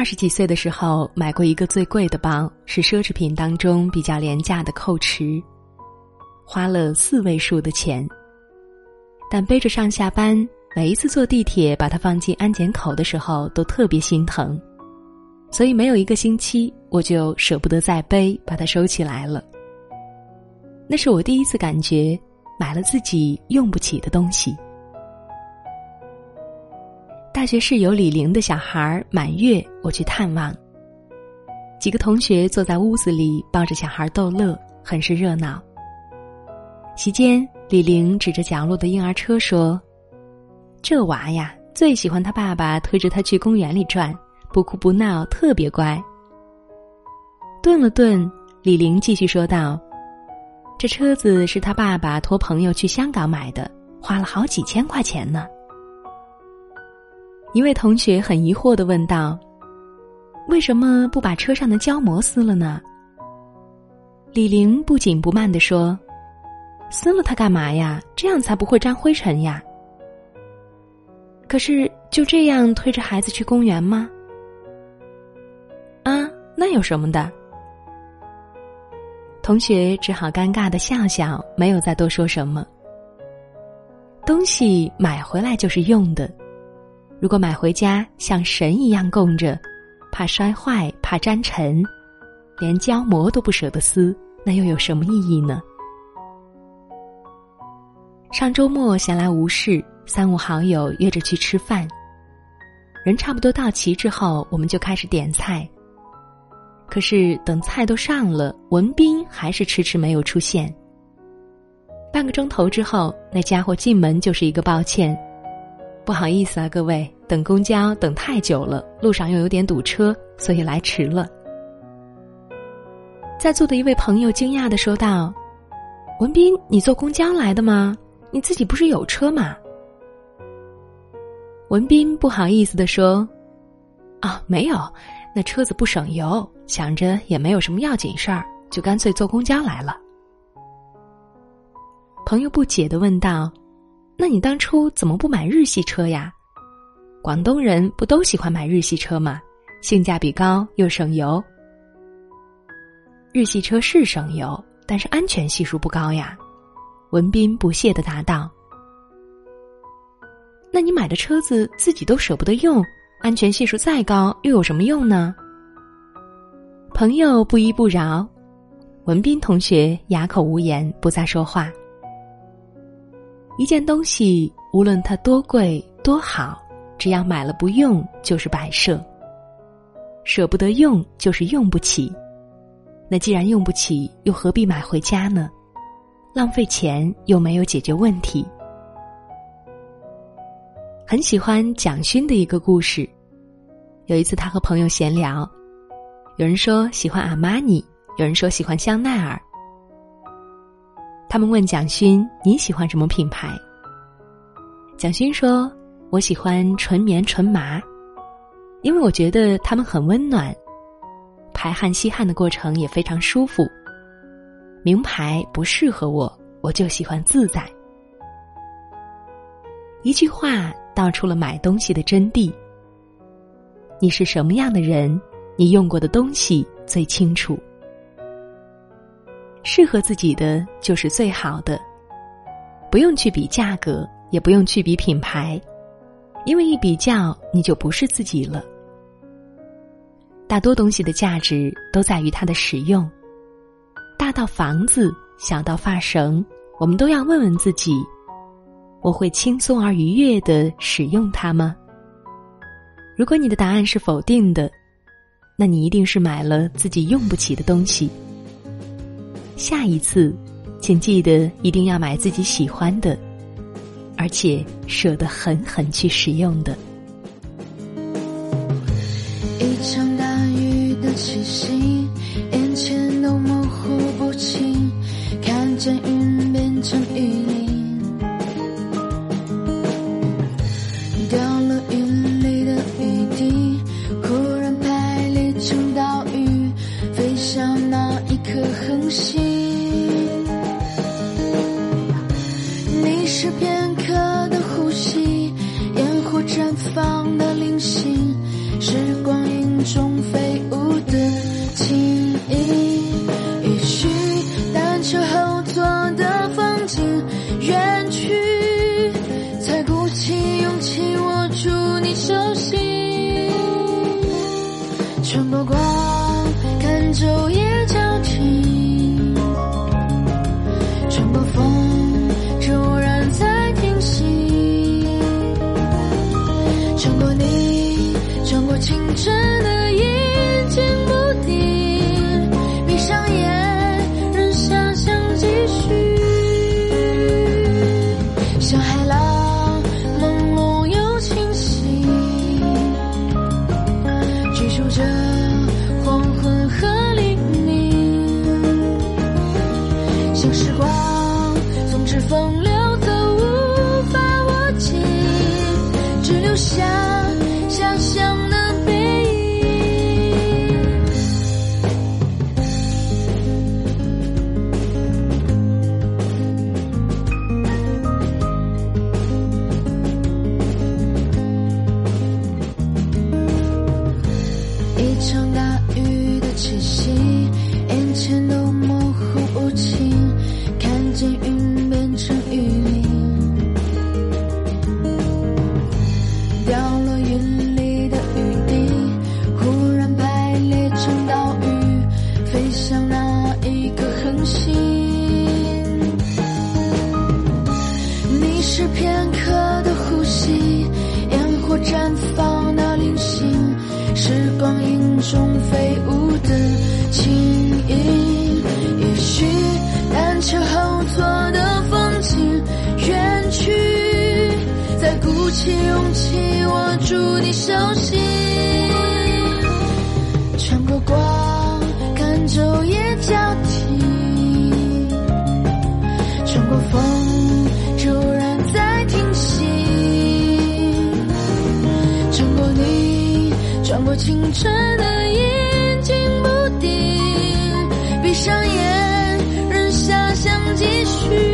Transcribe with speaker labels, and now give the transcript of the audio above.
Speaker 1: 二十几岁的时候买过一个最贵的包，是奢侈品当中比较廉价的蔻驰，花了四位数的钱。但背着上下班，每一次坐地铁把它放进安检口的时候，都特别心疼，所以没有一个星期，我就舍不得再背，把它收起来了。那是我第一次感觉，买了自己用不起的东西。大学室友李玲的小孩满月，我去探望。几个同学坐在屋子里抱着小孩逗乐，很是热闹。席间，李玲指着角落的婴儿车说：“这娃呀，最喜欢他爸爸推着他去公园里转，不哭不闹，特别乖。”顿了顿，李玲继续说道：“这车子是他爸爸托朋友去香港买的，花了好几千块钱呢。”一位同学很疑惑的问道：“为什么不把车上的胶膜撕了呢？”李玲不紧不慢的说：“撕了它干嘛呀？这样才不会沾灰尘呀。”可是就这样推着孩子去公园吗？啊，那有什么的？同学只好尴尬的笑笑，没有再多说什么。东西买回来就是用的。如果买回家像神一样供着，怕摔坏，怕沾尘，连胶膜都不舍得撕，那又有什么意义呢？上周末闲来无事，三五好友约着去吃饭。人差不多到齐之后，我们就开始点菜。可是等菜都上了，文斌还是迟迟没有出现。半个钟头之后，那家伙进门就是一个抱歉。不好意思啊，各位，等公交等太久了，路上又有点堵车，所以来迟了。在座的一位朋友惊讶的说道：“文斌，你坐公交来的吗？你自己不是有车吗？”文斌不好意思的说：“啊，没有，那车子不省油，想着也没有什么要紧事儿，就干脆坐公交来了。”朋友不解的问道。那你当初怎么不买日系车呀？广东人不都喜欢买日系车吗？性价比高又省油。日系车是省油，但是安全系数不高呀。文斌不屑的答道：“那你买的车子自己都舍不得用，安全系数再高又有什么用呢？”朋友不依不饶，文斌同学哑口无言，不再说话。一件东西，无论它多贵多好，只要买了不用，就是摆设。舍不得用，就是用不起。那既然用不起，又何必买回家呢？浪费钱又没有解决问题。很喜欢蒋勋的一个故事。有一次，他和朋友闲聊，有人说喜欢阿玛尼，有人说喜欢香奈儿。他们问蒋勋：“你喜欢什么品牌？”蒋勋说：“我喜欢纯棉纯麻，因为我觉得它们很温暖，排汗吸汗的过程也非常舒服。名牌不适合我，我就喜欢自在。”一句话道出了买东西的真谛。你是什么样的人，你用过的东西最清楚。适合自己的就是最好的，不用去比价格，也不用去比品牌，因为一比较你就不是自己了。大多东西的价值都在于它的使用，大到房子，小到发绳，我们都要问问自己：我会轻松而愉悦的使用它吗？如果你的答案是否定的，那你一定是买了自己用不起的东西。下一次，请记得一定要买自己喜欢的，而且舍得狠狠去使用的。
Speaker 2: 一场大雨的气息，眼前都模糊不清，看见云变成雨淋，掉了云里的雨滴，忽然排列成岛屿，飞向那颗恒星，你是片刻的呼吸，烟火绽放的零星，是光影中飞舞的。旧时光总是风里中飞舞的轻盈，也许单车后座的风景远去，再鼓起勇气，我祝你手心。穿过光，看昼夜交替；穿过风，就然在停息；穿过你，穿过青春的。闭上眼任遐想继续。